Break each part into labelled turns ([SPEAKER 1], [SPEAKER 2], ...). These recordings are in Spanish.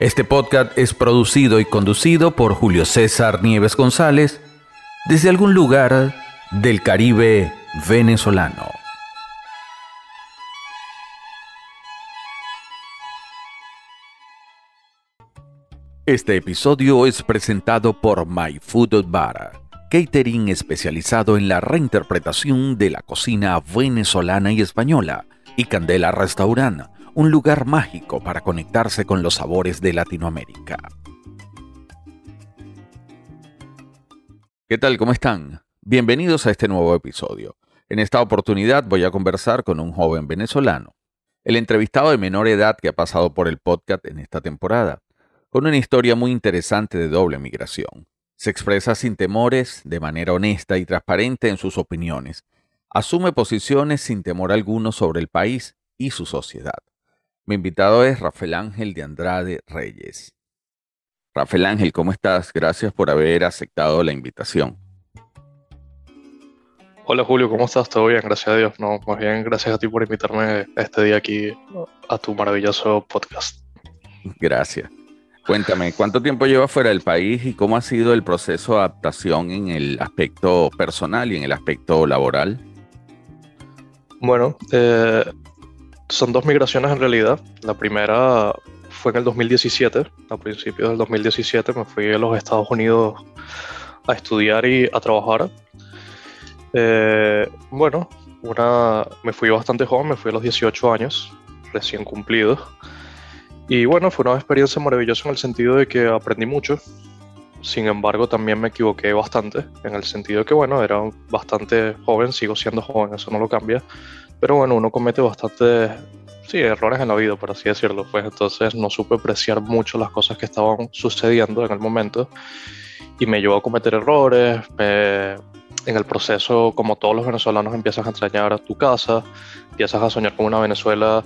[SPEAKER 1] Este podcast es producido y conducido por Julio César Nieves González desde algún lugar del Caribe venezolano. Este episodio es presentado por My Food Bar, catering especializado en la reinterpretación de la cocina venezolana y española, y Candela Restaurant, un lugar mágico para conectarse con los sabores de Latinoamérica. ¿Qué tal? ¿Cómo están? Bienvenidos a este nuevo episodio. En esta oportunidad voy a conversar con un joven venezolano, el entrevistado de menor edad que ha pasado por el podcast en esta temporada con una historia muy interesante de doble migración. Se expresa sin temores, de manera honesta y transparente en sus opiniones. Asume posiciones sin temor alguno sobre el país y su sociedad. Mi invitado es Rafael Ángel de Andrade Reyes. Rafael Ángel, ¿cómo estás? Gracias por haber aceptado la invitación.
[SPEAKER 2] Hola Julio, ¿cómo estás? ¿Todo bien? Gracias a Dios. No, más bien gracias a ti por invitarme este día aquí a tu maravilloso podcast.
[SPEAKER 1] Gracias. Cuéntame, ¿cuánto tiempo lleva fuera del país y cómo ha sido el proceso de adaptación en el aspecto personal y en el aspecto laboral?
[SPEAKER 2] Bueno, eh, son dos migraciones en realidad. La primera fue en el 2017, a principios del 2017 me fui a los Estados Unidos a estudiar y a trabajar. Eh, bueno, una, me fui bastante joven, me fui a los 18 años, recién cumplidos. Y bueno, fue una experiencia maravillosa en el sentido de que aprendí mucho. Sin embargo, también me equivoqué bastante, en el sentido que, bueno, era bastante joven, sigo siendo joven, eso no lo cambia. Pero bueno, uno comete bastantes, sí, errores en la vida, por así decirlo. Pues entonces no supe apreciar mucho las cosas que estaban sucediendo en el momento. Y me llevó a cometer errores. en el proceso, como todos los venezolanos, empiezas a extrañar a tu casa, empiezas a soñar con una Venezuela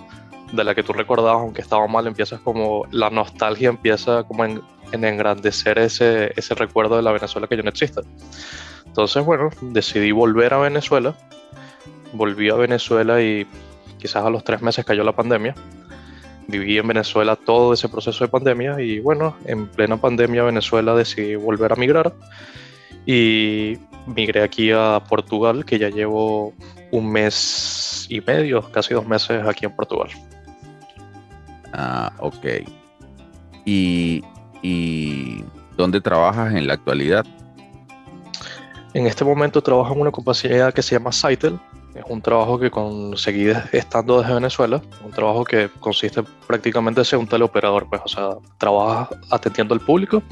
[SPEAKER 2] de la que tú recordabas, aunque estaba mal, empiezas como la nostalgia empieza como en, engrandecer ese, ese recuerdo de la Venezuela que ya no existe. Entonces, bueno, decidí volver a Venezuela. Volví a Venezuela y quizás a los tres meses cayó la pandemia. Viví en Venezuela todo ese proceso de pandemia y bueno, en plena pandemia Venezuela decidí volver a migrar y migré aquí a Portugal, que ya llevo un mes y medio, casi dos meses aquí en Portugal.
[SPEAKER 1] Ah, ok. ¿Y, ¿Y dónde trabajas en la actualidad?
[SPEAKER 2] En este momento trabajo en una compañía que se llama Saitel. Es un trabajo que conseguí estando desde Venezuela. Un trabajo que consiste prácticamente en ser un teleoperador. Pues, o sea, trabajas atendiendo al público.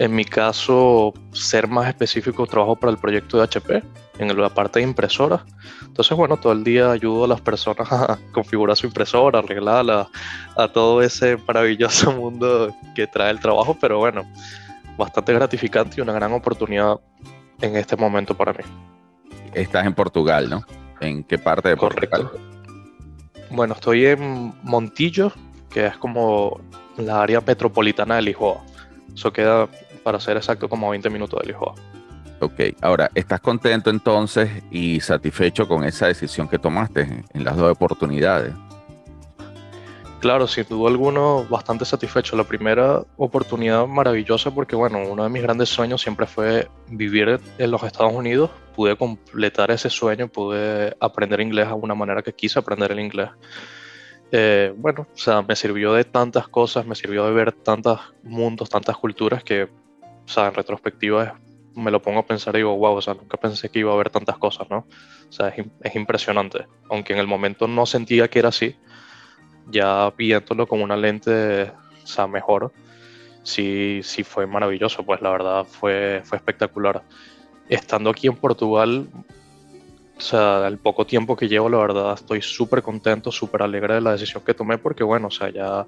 [SPEAKER 2] En mi caso, ser más específico, trabajo para el proyecto de HP en la parte de impresora. Entonces, bueno, todo el día ayudo a las personas a configurar su impresora, arreglarla, a todo ese maravilloso mundo que trae el trabajo, pero bueno, bastante gratificante y una gran oportunidad en este momento para mí.
[SPEAKER 1] Estás en Portugal, ¿no? ¿En qué parte de Portugal?
[SPEAKER 2] Bueno, estoy en Montillo, que es como la área metropolitana de Lisboa. Eso queda, para ser exacto, como 20 minutos de Lisboa.
[SPEAKER 1] Ok, ahora, ¿estás contento entonces y satisfecho con esa decisión que tomaste en las dos oportunidades?
[SPEAKER 2] Claro, sin duda alguno, bastante satisfecho. La primera oportunidad maravillosa porque, bueno, uno de mis grandes sueños siempre fue vivir en los Estados Unidos. Pude completar ese sueño, pude aprender inglés de una manera que quise aprender el inglés. Eh, bueno, o sea, me sirvió de tantas cosas, me sirvió de ver tantos mundos, tantas culturas que, o sea, en retrospectiva es me lo pongo a pensar y digo, wow, o sea, nunca pensé que iba a haber tantas cosas, ¿no? O sea, es, impresionante. Aunque en el momento no sentía que era así, ya viéndolo con una lente, o sea, mejor, sí, sí fue maravilloso, pues la verdad fue, fue espectacular. Estando aquí en Portugal, o sea, el poco tiempo que llevo, la verdad, estoy súper contento, súper alegre de la decisión que tomé, porque bueno, o sea, ya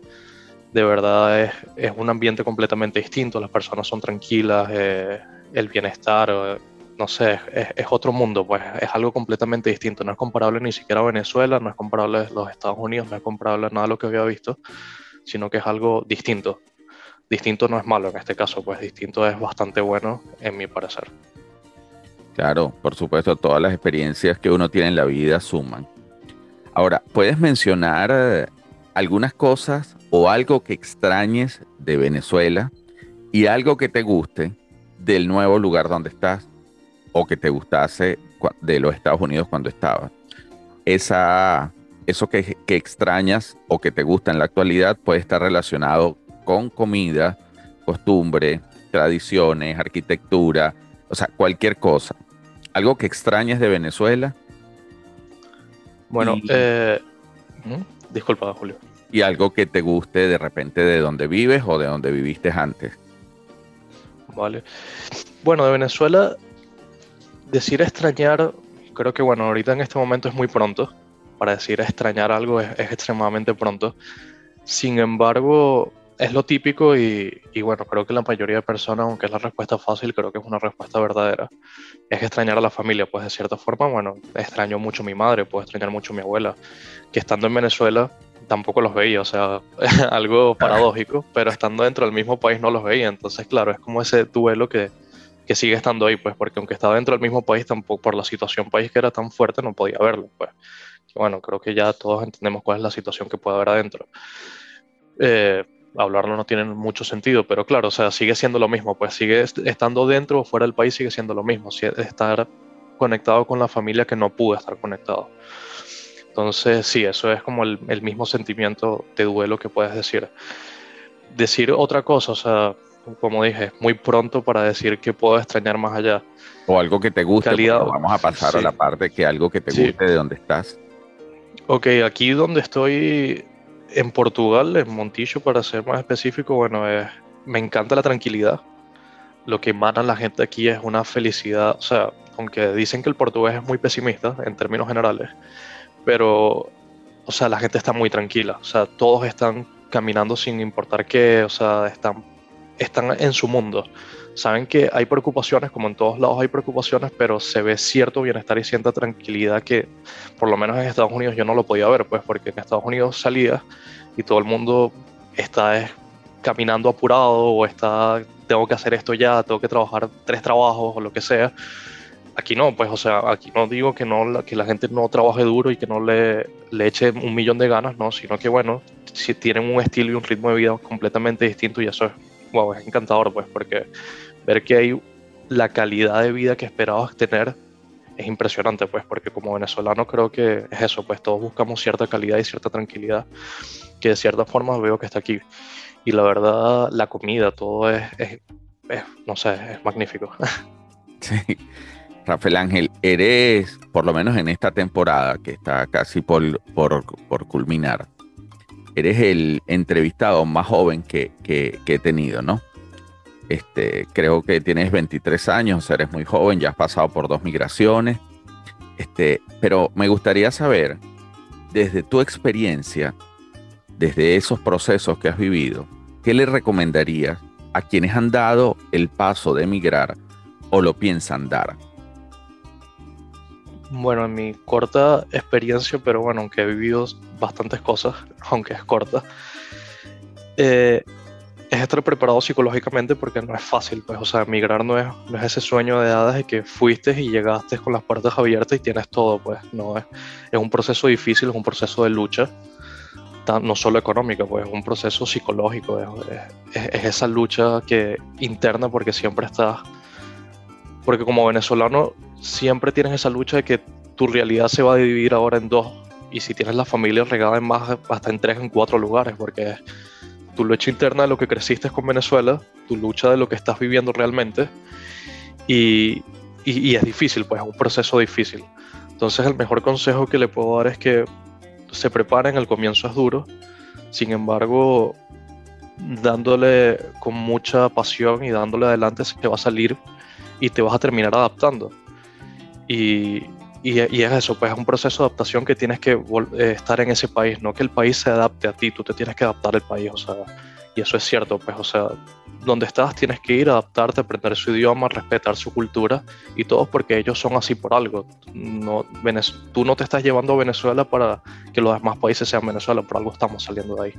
[SPEAKER 2] de verdad es, es un ambiente completamente distinto, las personas son tranquilas, eh, el bienestar, no sé, es, otro mundo, pues es algo completamente distinto. No es comparable ni siquiera a Venezuela, no es comparable a los Estados Unidos, no es comparable a nada de lo que había visto, sino que es algo distinto. Distinto no es malo en este caso, pues distinto es bastante bueno en mi parecer.
[SPEAKER 1] Claro, por supuesto, todas las experiencias que uno tiene en la vida suman. Ahora, ¿puedes mencionar algunas cosas o algo que extrañes de Venezuela y algo que te guste del nuevo lugar donde estás o que te gustase de los Estados Unidos cuando estabas? Esa, eso que, que extrañas o que te gusta en la actualidad puede estar relacionado con comida, costumbre, tradiciones, arquitectura, o sea, cualquier cosa. Algo que extrañes de Venezuela.
[SPEAKER 2] Bueno, eh, disculpa, Julio.
[SPEAKER 1] Y algo que te guste de repente de donde vives o de donde viviste antes.
[SPEAKER 2] Vale. Bueno, de Venezuela, decir extrañar, creo que bueno, ahorita en este momento es muy pronto. Para decir extrañar algo es extremadamente pronto. Sin embargo, es lo típico y, bueno, creo que la mayoría de personas, aunque es la respuesta fácil, creo que es una respuesta verdadera. Es extrañar a la familia, pues de cierta forma, bueno, extraño mucho a mi madre, puedo extrañar mucho a mi abuela, que estando en Venezuela tampoco los veía, o sea, algo paradójico, pero estando dentro del mismo país no los veía, entonces claro, es como ese duelo que, que sigue estando ahí, pues porque aunque estaba dentro del mismo país, tampoco por la situación país que era tan fuerte no podía verlo, pues. bueno, creo que ya todos entendemos cuál es la situación que puede haber adentro. Eh, hablarlo no tiene mucho sentido, pero claro, o sea, sigue siendo lo mismo, pues sigue estando dentro o fuera del país, sigue siendo lo mismo, estar conectado con la familia que no pudo estar conectado. Entonces, sí, eso es como el, mismo sentimiento de duelo que puedes decir. Decir otra cosa, o sea, como dije, muy pronto para decir que puedo extrañar más allá.
[SPEAKER 1] O algo que te guste, vamos a pasar a la parte que algo que te guste de donde estás.
[SPEAKER 2] Ok, aquí donde estoy en Portugal, en Montillo, para ser más específico, bueno, me encanta la tranquilidad. Lo que emana la gente aquí es una felicidad. O sea, aunque dicen que el portugués es muy pesimista en términos generales, pero, o sea, la gente está muy tranquila. O sea, todos están caminando sin importar qué, o sea, están, están en su mundo. Saben que hay preocupaciones, como en todos lados hay preocupaciones, pero se ve cierto bienestar y cierta tranquilidad que por lo menos en Estados Unidos yo no lo podía ver, pues porque en Estados Unidos salía y todo el mundo está caminando apurado o está, tengo que hacer esto ya, tengo que trabajar tres trabajos o lo que sea. Aquí no, pues, o sea, aquí no digo que, no, que la gente no trabaje duro y que no le, le eche un millón de ganas, no, sino que, bueno, si tienen un estilo y un ritmo de vida completamente distinto y eso es wow, es encantador, pues, porque ver que hay la calidad de vida que esperabas tener es impresionante, pues, porque como venezolano creo que es eso, pues todos buscamos cierta calidad y cierta tranquilidad, que de cierta forma veo que está aquí. Y la verdad, la comida, todo es, no sé, es magnífico.
[SPEAKER 1] Sí. Rafael Ángel, eres, por lo menos en esta temporada que está casi por, por, por culminar, eres el entrevistado más joven que, he tenido, ¿no? Este, creo que tienes 23 años, eres muy joven, ya has pasado por dos migraciones. Este, pero me gustaría saber, desde tu experiencia, desde esos procesos que has vivido, ¿qué le recomendarías a quienes han dado el paso de emigrar o lo piensan dar?
[SPEAKER 2] Bueno, en mi corta experiencia, pero bueno, aunque he vivido bastantes cosas, aunque es corta, eh, es estar preparado psicológicamente porque no es fácil, pues, o sea, emigrar no es, no es ese sueño de edades de que fuiste y llegaste con las puertas abiertas y tienes todo, pues, no es, es un proceso difícil, es un proceso de lucha, no solo económica, pues, es un proceso psicológico, es, es esa lucha que interna porque siempre estás, porque como venezolano siempre tienes esa lucha de que tu realidad se va a dividir ahora en dos. Y si tienes la familia regada en más, hasta en tres, en cuatro lugares, porque tu lucha interna de lo que creciste con Venezuela, tu lucha de lo que estás viviendo realmente, y, es difícil, pues es un proceso difícil. Entonces el mejor consejo que le puedo dar es que se preparen, el comienzo es duro, sin embargo, dándole con mucha pasión y dándole adelante se va a salir y te vas a terminar adaptando. Y, y, es eso, pues es un proceso de adaptación que tienes que eh, estar en ese país, no que el país se adapte a ti, tú te tienes que adaptar al país, o sea, y eso es cierto, pues, o sea, donde estás tienes que ir, adaptarte, aprender su idioma, respetar su cultura y todo porque ellos son así por algo. No, tú no te estás llevando a Venezuela para que los demás países sean Venezuela, por algo estamos saliendo de ahí.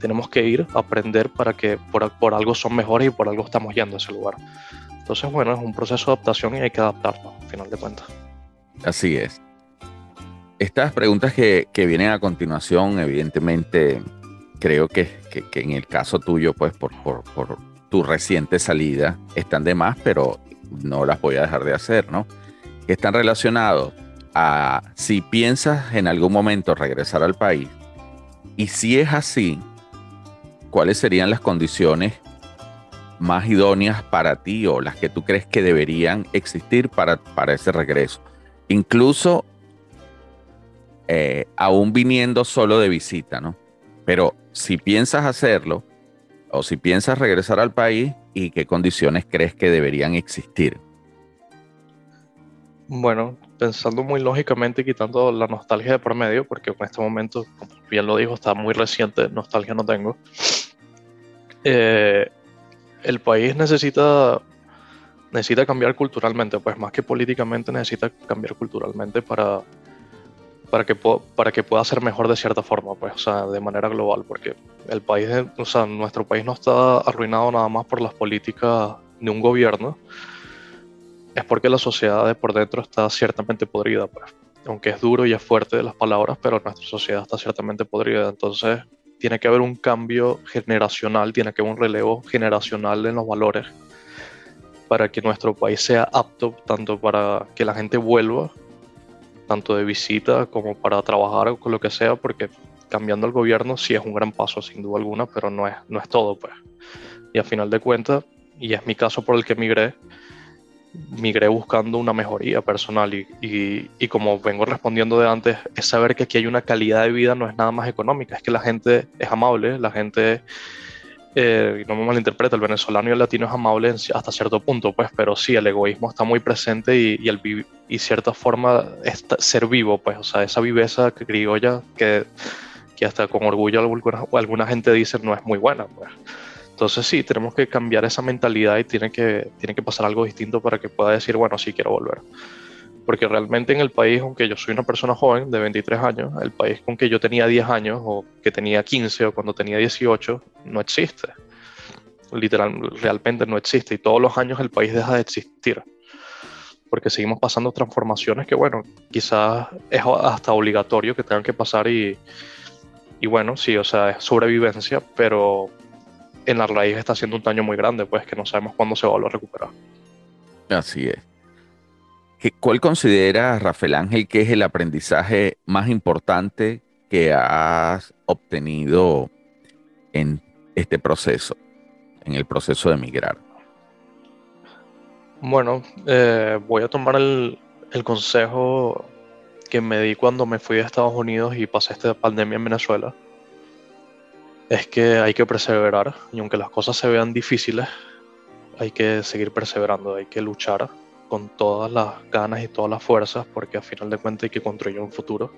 [SPEAKER 2] Tenemos que ir aprender para que por, por algo son mejores y por algo estamos yendo a ese lugar. Entonces, bueno, es un proceso de adaptación y hay que adaptarlo, al final de cuentas.
[SPEAKER 1] Así es. Estas preguntas que, que vienen a continuación, evidentemente, creo que, que, en el caso tuyo, pues por, por, por, tu reciente salida, están de más, pero no las voy a dejar de hacer, ¿no? Que están relacionados a si piensas en algún momento regresar al país y si es así, ¿cuáles serían las condiciones más idóneas para ti o las que tú crees que deberían existir para, para ese regreso. Incluso eh, aún viniendo solo de visita, ¿no? Pero si piensas hacerlo o si piensas regresar al país y qué condiciones crees que deberían existir.
[SPEAKER 2] Bueno, pensando muy lógicamente, quitando la nostalgia de por medio, porque en este momento, como bien lo dijo, está muy reciente, nostalgia no tengo. Eh, el país necesita, necesita cambiar culturalmente, pues más que políticamente necesita cambiar culturalmente para, para, que, para que pueda ser mejor de cierta forma, pues, o sea, de manera global, porque el país, o sea, nuestro país no está arruinado nada más por las políticas de un gobierno, es porque la sociedad de por dentro está ciertamente podrida, pues. Aunque es duro y es fuerte de las palabras, pero nuestra sociedad está ciertamente podrida. Entonces, tiene que haber un cambio generacional, tiene que haber un relevo generacional en los valores para que nuestro país sea apto tanto para que la gente vuelva, tanto de visita como para trabajar con lo que sea, porque cambiando el gobierno sí es un gran paso, sin duda alguna, pero no es, no es todo, pues. Y a final de cuentas, y es mi caso por el que emigré, migré buscando una mejoría personal y, y, como vengo respondiendo de antes, es saber que aquí hay una calidad de vida, no es nada más económica, es que la gente es amable, la gente, eh, no me malinterpreta, el venezolano y el latino es amable hasta cierto punto, pues, pero sí, el egoísmo está muy presente y, y, el, y cierta forma es ser vivo, pues, o sea, esa viveza criolla que, que hasta con orgullo alguna, alguna gente dice no es muy buena, pues. Entonces sí, tenemos que cambiar esa mentalidad y tiene que, tiene que pasar algo distinto para que pueda decir, bueno, sí quiero volver. Porque realmente en el país, aunque yo soy una persona joven de 23 años, el país con que yo tenía 10 años o que tenía 15 o cuando tenía 18, no existe. Literal, realmente no existe. Y todos los años el país deja de existir. Porque seguimos pasando transformaciones que, bueno, quizás es hasta obligatorio que tengan que pasar y, y bueno, sí, o sea, es sobrevivencia, pero en la raíz está haciendo un daño muy grande, pues que no sabemos cuándo se va a recuperar.
[SPEAKER 1] Así es. ¿Cuál considera Rafael Ángel que es el aprendizaje más importante que has obtenido en este proceso, en el proceso de emigrar?
[SPEAKER 2] Bueno, eh, voy a tomar el, el, consejo que me di cuando me fui a Estados Unidos y pasé esta pandemia en Venezuela es que hay que perseverar y aunque las cosas se vean difíciles, hay que seguir perseverando, hay que luchar con todas las ganas y todas las fuerzas porque al final de cuentas hay que construir un futuro.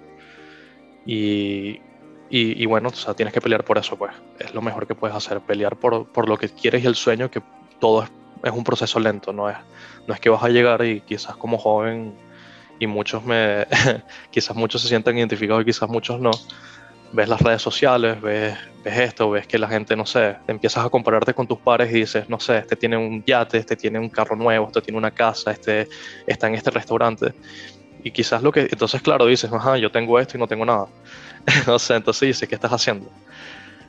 [SPEAKER 2] Y, y, bueno, o sea, tienes que pelear por eso, pues. Es lo mejor que puedes hacer, pelear por, por lo que quieres y el sueño, que todo es, es, un proceso lento, no es, no es que vas a llegar y quizás como joven, y muchos me, quizás muchos se sientan identificados y quizás muchos no, ves las redes sociales, ves, ves esto, ves que la gente, no sé, empiezas a compararte con tus pares y dices, no sé, este tiene un yate, este tiene un carro nuevo, este tiene una casa, este está en este restaurante. Y quizás lo que, entonces claro, dices, ajá, yo tengo esto y no tengo nada. no sé, entonces dices, ¿qué estás haciendo?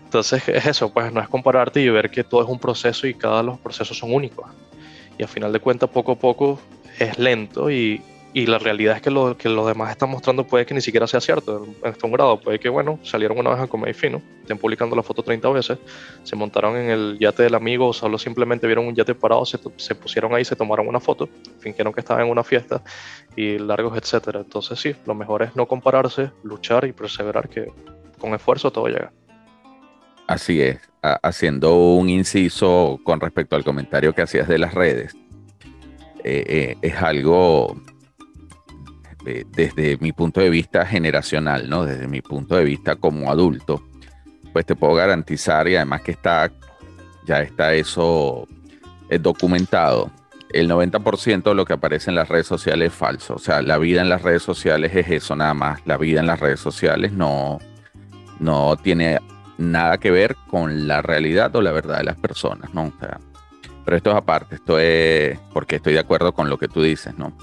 [SPEAKER 2] Entonces es eso, pues no es compararte y ver que todo es un proceso y cada de los procesos son únicos. Y al final de cuentas, poco a poco es lento y, y la realidad es que lo que los demás están mostrando puede que ni siquiera sea cierto en este un grado. Puede que, bueno, salieron una vez a comer fino, estén publicando la foto 30 veces, se montaron en el yate del amigo o solo simplemente vieron un yate parado, se, se pusieron ahí, se tomaron una foto, fingieron que estaban en una fiesta y largos, etcétera. Entonces, sí, lo mejor es no compararse, luchar y perseverar, que con esfuerzo todo llega.
[SPEAKER 1] Así es, haciendo un inciso con respecto al comentario que hacías de las redes. Eh, eh, es algo desde mi punto de vista generacional, ¿no? Desde mi punto de vista como adulto, pues te puedo garantizar y además que está ya está eso eh, documentado. El 90% de lo que aparece en las redes sociales es falso. O sea, la vida en las redes sociales es eso nada más. La vida en las redes sociales no, no tiene nada que ver con la realidad o la verdad de las personas, ¿no? pero esto es aparte, esto es porque estoy de acuerdo con lo que tú dices, ¿no?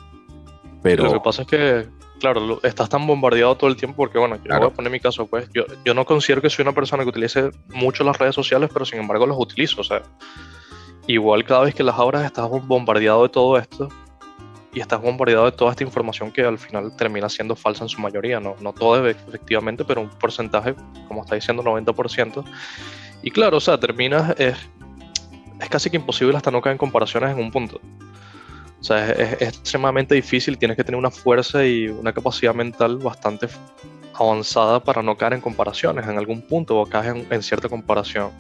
[SPEAKER 2] Pero... Lo que pasa es que, claro, estás tan bombardeado todo el tiempo porque, bueno, yo voy a poner mi caso, pues, yo, yo no considero que soy una persona que utilice mucho las redes sociales, pero sin embargo los utilizo, o sea, igual cada vez que las abras estás bombardeado de todo esto y estás bombardeado de toda esta información que al final termina siendo falsa en su mayoría, no, no todo efectivamente, pero un porcentaje, como está diciendo, 90%. Y claro, o sea, terminas, es, es casi que imposible hasta no caer en comparaciones en un punto. O sea, es, extremadamente difícil, tienes que tener una fuerza y una capacidad mental bastante avanzada para no caer en comparaciones en algún punto o caes en, cierta comparación.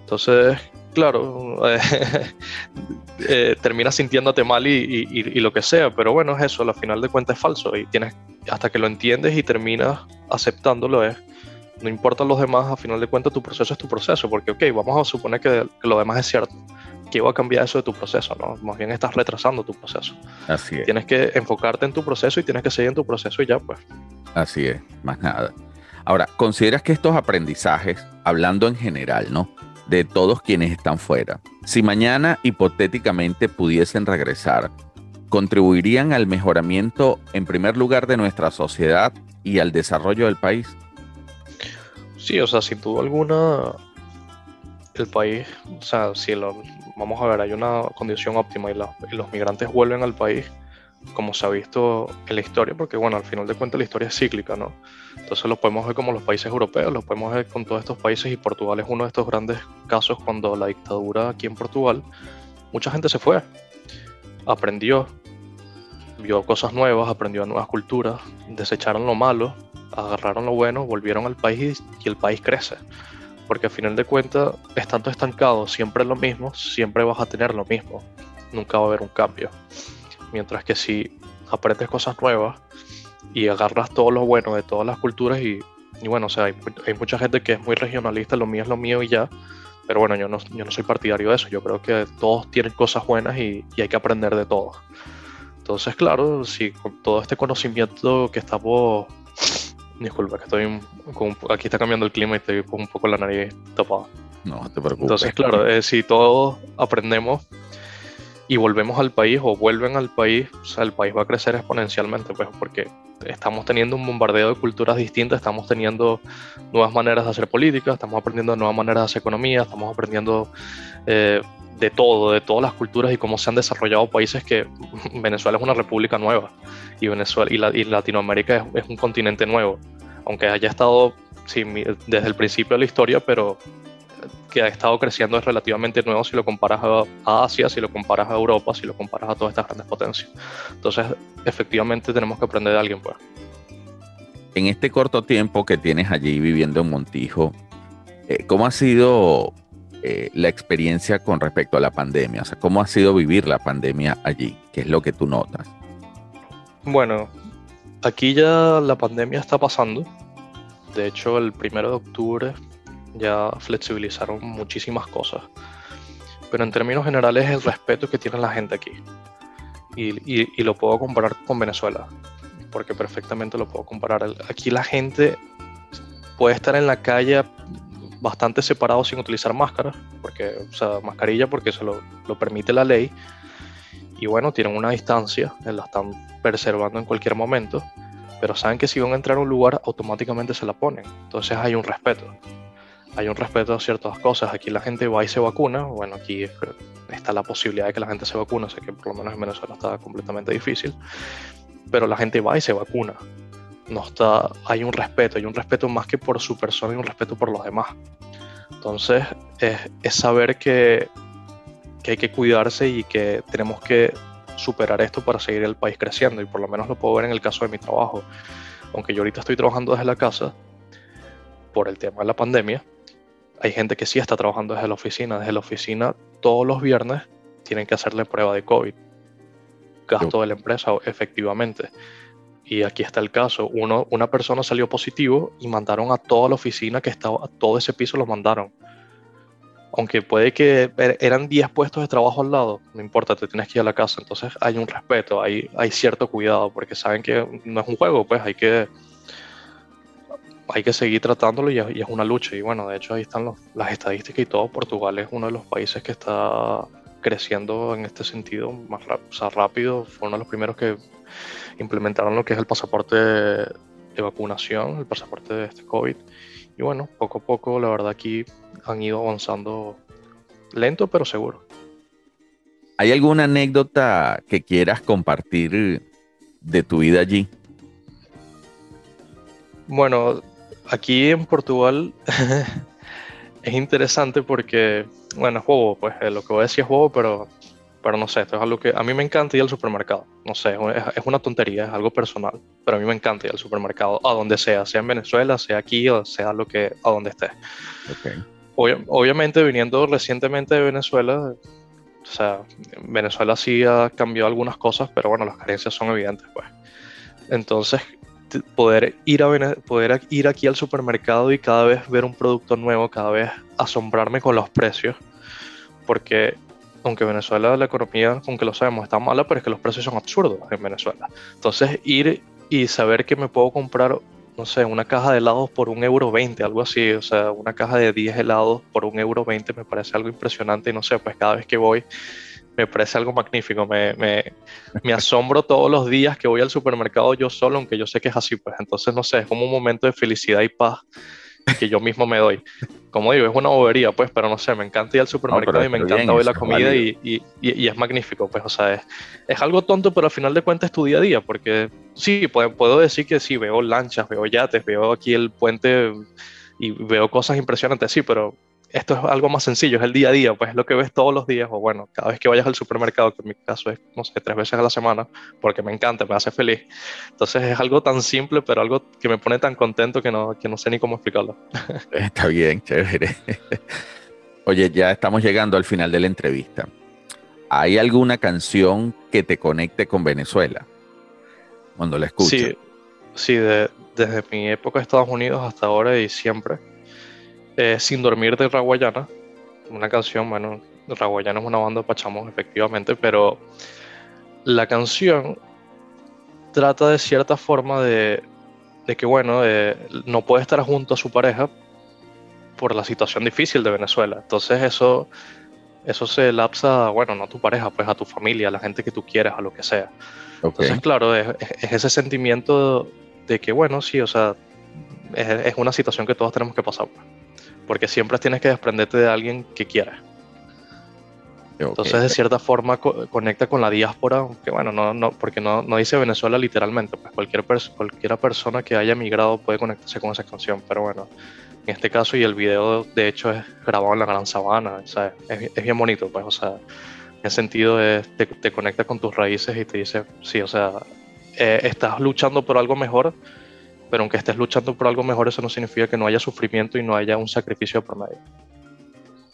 [SPEAKER 2] Entonces, claro, eh, terminas sintiéndote mal y, lo que sea, pero bueno, es eso, al final de cuentas es falso y tienes, hasta que lo entiendes y terminas aceptándolo es, no importa los demás, al final de cuentas tu proceso es tu proceso, porque ok, vamos a suponer que, lo demás es cierto, que va a cambiar eso de tu proceso, ¿no? Más bien estás retrasando tu proceso.
[SPEAKER 1] Así es.
[SPEAKER 2] Tienes que enfocarte en tu proceso y tienes que seguir en tu proceso y ya, pues.
[SPEAKER 1] Así es, más nada. Ahora, ¿consideras que estos aprendizajes, hablando en general, ¿no? de todos quienes están fuera. Si mañana hipotéticamente pudiesen regresar, ¿contribuirían al mejoramiento en primer lugar de nuestra sociedad y al desarrollo del país?
[SPEAKER 2] Sí, o sea, sin duda alguna, el país, o sea, si lo, vamos a ver, hay una condición óptima y, y los migrantes vuelven al país, como se ha visto en la historia, porque bueno, al final de cuentas la historia es cíclica, ¿no? Entonces lo podemos ver como los países europeos, lo podemos ver con todos estos países y Portugal es uno de estos grandes casos cuando la dictadura aquí en Portugal, mucha gente se fue, aprendió, vio cosas nuevas, aprendió nuevas culturas, desecharon lo malo, agarraron lo bueno, volvieron al país y el país crece. Porque al final de cuentas, estando estancado, siempre lo mismo, siempre vas a tener lo mismo, nunca va a haber un cambio. Mientras que si aprendes cosas nuevas y agarras todo lo bueno de todas las culturas y, bueno, o sea, hay, mucha gente que es muy regionalista, lo mío es lo mío y ya, pero bueno, yo no, yo no soy partidario de eso, yo creo que todos tienen cosas buenas y, hay que aprender de todos. Entonces, claro, si con todo este conocimiento que estamos... Disculpa, que estoy aquí está cambiando el clima y estoy con un poco la nariz tapada.
[SPEAKER 1] No, te preocupes.
[SPEAKER 2] Entonces, claro, eh, si todos aprendemos y volvemos al país o vuelven al país, o sea, el país va a crecer exponencialmente, pues, porque estamos teniendo un bombardeo de culturas distintas, estamos teniendo nuevas maneras de hacer política, estamos aprendiendo nuevas maneras de hacer economía, estamos aprendiendo eh, de todo, de todas las culturas y cómo se han desarrollado países que Venezuela es una república nueva y, Venezuela, y, Latinoamérica es, un continente nuevo, aunque haya estado desde el principio de la historia, pero que ha estado creciendo es relativamente nuevo si lo comparas a, Asia, si lo comparas a Europa, si lo comparas a todas estas grandes potencias. Entonces, efectivamente tenemos que aprender de alguien, pues.
[SPEAKER 1] En este corto tiempo que tienes allí viviendo en Montijo, eh, ¿cómo ha sido eh, la experiencia con respecto a la pandemia? O sea, ¿cómo ha sido vivir la pandemia allí? ¿Qué es lo que tú notas?
[SPEAKER 2] Bueno, aquí ya la pandemia está pasando. De hecho, el primero de octubre ya flexibilizaron muchísimas cosas. Pero en términos generales el respeto que tiene la gente aquí. Y, lo puedo comparar con Venezuela, porque perfectamente lo puedo comparar. Aquí la gente puede estar en la calle bastante separado sin utilizar máscara, porque, o sea, mascarilla porque se lo, lo permite la ley. Y bueno, tienen una distancia, la están preservando en cualquier momento, pero saben que si van a entrar a un lugar automáticamente se la ponen. Entonces hay un respeto hay un respeto a ciertas cosas. Aquí la gente va y se vacuna. Bueno, aquí está la posibilidad de que la gente se vacune. Sé que por lo menos en Venezuela está completamente difícil. Pero la gente va y se vacuna. No está, hay un respeto, hay un respeto más que por su persona y un respeto por los demás. Entonces, es, saber que, que hay que cuidarse y que tenemos que superar esto para seguir el país creciendo. Y por lo menos lo puedo ver en el caso de mi trabajo. Aunque yo ahorita estoy trabajando desde la casa por el tema de la pandemia, hay gente que sí está trabajando desde la oficina. Desde la oficina, todos los viernes tienen que hacerle prueba de COVID. Gasto de la empresa, efectivamente. Y aquí está el caso. Uno, una persona salió positivo y mandaron a toda la oficina que estaba, a todo ese piso lo mandaron. aunque puede que er, eran 10 puestos de trabajo al lado, no importa, te tienes que ir a la casa. Entonces hay un respeto, hay, hay cierto cuidado, porque saben que no es un juego, pues hay que, hay que seguir tratándolo y es, una lucha. Y bueno, de hecho ahí están las estadísticas y todo. Portugal es uno de los países que está creciendo en este sentido más rápido. Fue uno de los primeros que implementaron lo que es el pasaporte de vacunación, el pasaporte de este COVID. Y bueno, poco a poco, la verdad, aquí han ido avanzando lento pero seguro.
[SPEAKER 1] ¿Hay alguna anécdota que quieras compartir de tu vida allí?
[SPEAKER 2] Bueno, aquí en Portugal es interesante porque, bueno, es juego, pues eh, lo que voy a decir es juego, pero, pero no sé, esto es algo que a mí me encanta ir al supermercado. No sé, es, una tontería, es algo personal, pero a mí me encanta ir al supermercado, a donde sea, sea en Venezuela, sea aquí o sea lo que, a donde esté. obviamente, viniendo recientemente de Venezuela, o sea, Venezuela sí ha cambiado algunas cosas, pero bueno, las carencias son evidentes, pues. Entonces, poder ir, a poder ir aquí al supermercado y cada vez ver un producto nuevo, cada vez asombrarme con los precios, porque aunque Venezuela la economía, aunque lo sabemos, está mala, pero es que los precios son absurdos en Venezuela. Entonces ir y saber que me puedo comprar, no sé, una caja de helados por un euro 20, algo así, o sea, una caja de 10 helados por un euro 20 me parece algo impresionante y no sé, pues cada vez que voy me parece algo magnífico. Me, me, me, asombro todos los días que voy al supermercado yo solo, aunque yo sé que es así. Pues entonces, no sé, es como un momento de felicidad y paz que yo mismo me doy. Como digo, es una bobería, pues, pero no sé, me encanta ir al supermercado y me encanta ver la comida y, y, y, es magnífico, pues, o sea, es, es, algo tonto, pero al final de cuentas es tu día a día, porque sí, puedo, puedo decir que sí, veo lanchas, veo yates, veo aquí el puente y veo cosas impresionantes, sí, pero esto es algo más sencillo, es el día a día, pues es lo que ves todos los días, o bueno, cada vez que vayas al supermercado, que en mi caso es, no sé, tres veces a la semana, porque me encanta, me hace feliz. Entonces es algo tan simple, pero algo que me pone tan contento que no, que no sé ni cómo explicarlo.
[SPEAKER 1] Está bien, chévere. Oye, ya estamos llegando al final de la entrevista. ¿Hay alguna canción que te conecte con Venezuela cuando la escuchas?
[SPEAKER 2] Sí, sí desde mi época de Estados Unidos hasta ahora y siempre eh, Sin Dormir de Raguayana, una canción, bueno, Raguayana es una banda de Pachamos, efectivamente, pero la canción trata de cierta forma de, que, bueno, no puede estar junto a su pareja por la situación difícil de Venezuela. Entonces eso, eso se lapsa, bueno, no a tu pareja, pues a tu familia, a la gente que tú quieres, a lo que sea. Entonces, claro, es, ese sentimiento de que, bueno, sí, o sea, es, es una situación que todos tenemos que pasar. Pues porque siempre tienes que desprenderte de alguien que quieras. Entonces, de cierta forma, conecta con la diáspora, aunque bueno, no, no, porque no, no dice Venezuela literalmente, pues cualquier cualquiera persona que haya migrado puede conectarse con esa canción, pero bueno, en este caso, y el video de hecho es grabado en la Gran Sabana, Es, es, bien bonito, pues, o sea, en ese sentido es, te, te, conecta con tus raíces y te dice, sí, o sea, eh, estás luchando por algo mejor, pero aunque estés luchando por algo mejor, eso no significa que no haya sufrimiento y no haya un sacrificio por medio.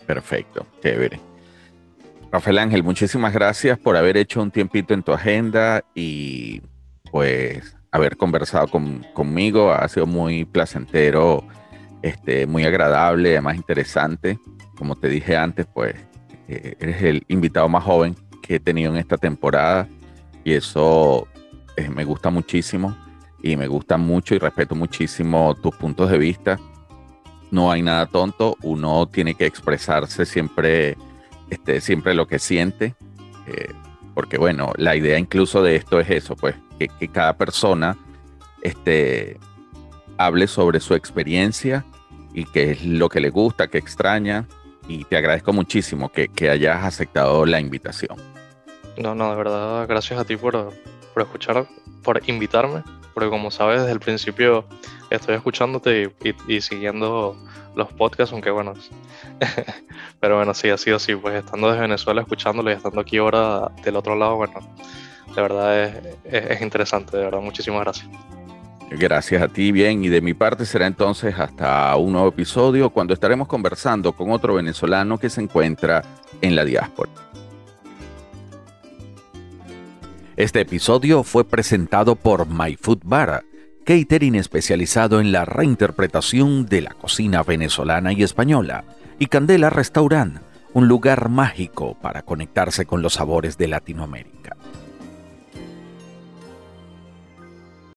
[SPEAKER 1] Perfecto, chévere. Rafael Ángel, muchísimas gracias por haber hecho un tiempito en tu agenda y pues haber conversado conmigo. Ha sido muy placentero, este, muy agradable, además interesante. Como te dije antes, pues eh, eres el invitado más joven que he tenido en esta temporada y eso eh, me gusta muchísimo y me gusta mucho y respeto muchísimo tus puntos de vista. No hay nada tonto, uno tiene que expresarse siempre, este, siempre lo que siente, eh, porque bueno, la idea incluso de esto es eso, pues que, cada persona este, hable sobre su experiencia y qué es lo que le gusta, qué extraña, y te agradezco muchísimo que, que hayas aceptado la invitación.
[SPEAKER 2] No, no, de verdad, gracias a ti por, por escuchar, por invitarme porque como sabes, desde el principio estoy escuchándote y, siguiendo los podcasts, aunque bueno, pero bueno, sí, ha sido así, pues estando desde Venezuela escuchándolo y estando aquí ahora del otro lado, bueno, de verdad es, es interesante, de verdad, muchísimas gracias.
[SPEAKER 1] Gracias a ti, bien, y de mi parte será entonces hasta un nuevo episodio cuando estaremos conversando con otro venezolano que se encuentra en la diáspora. Este episodio fue presentado por My Bar, catering especializado en la reinterpretación de la cocina venezolana y española, y Candela Restaurant, un lugar mágico para conectarse con los sabores de Latinoamérica.